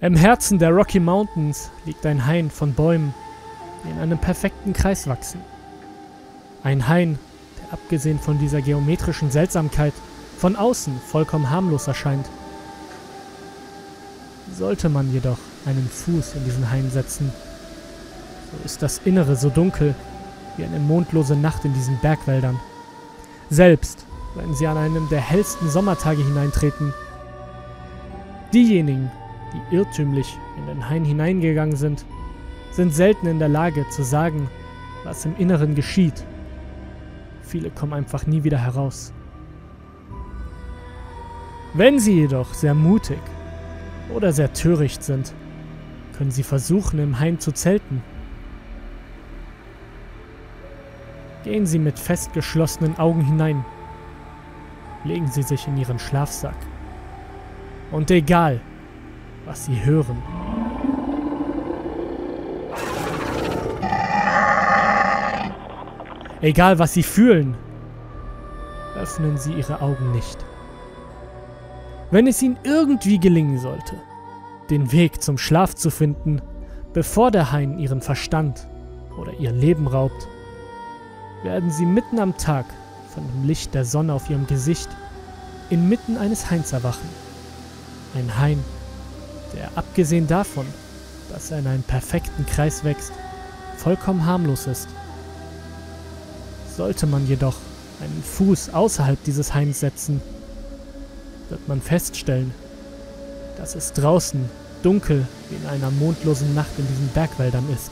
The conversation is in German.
Im Herzen der Rocky Mountains liegt ein Hain von Bäumen, die in einem perfekten Kreis wachsen. Ein Hain, der abgesehen von dieser geometrischen Seltsamkeit von außen vollkommen harmlos erscheint. Sollte man jedoch einen Fuß in diesen Hain setzen, ist das Innere so dunkel wie eine mondlose Nacht in diesen Bergwäldern. Selbst wenn sie an einem der hellsten Sommertage hineintreten. Diejenigen, die irrtümlich in den Hain hineingegangen sind, sind selten in der Lage zu sagen, was im Inneren geschieht. Viele kommen einfach nie wieder heraus. Wenn sie jedoch sehr mutig oder sehr töricht sind, können sie versuchen, im Hain zu zelten. Gehen Sie mit fest geschlossenen Augen hinein. Legen Sie sich in Ihren Schlafsack. Und egal, was Sie hören. Egal, was Sie fühlen, öffnen Sie Ihre Augen nicht. Wenn es Ihnen irgendwie gelingen sollte, den Weg zum Schlaf zu finden, bevor der Hain Ihren Verstand oder Ihr Leben raubt, werden Sie mitten am Tag von dem Licht der Sonne auf Ihrem Gesicht inmitten eines Hains erwachen. Ein Hain, der abgesehen davon, dass er in einen perfekten Kreis wächst, vollkommen harmlos ist. Sollte man jedoch einen Fuß außerhalb dieses Heims setzen, wird man feststellen, dass es draußen dunkel wie in einer mondlosen Nacht in diesen Bergwäldern ist.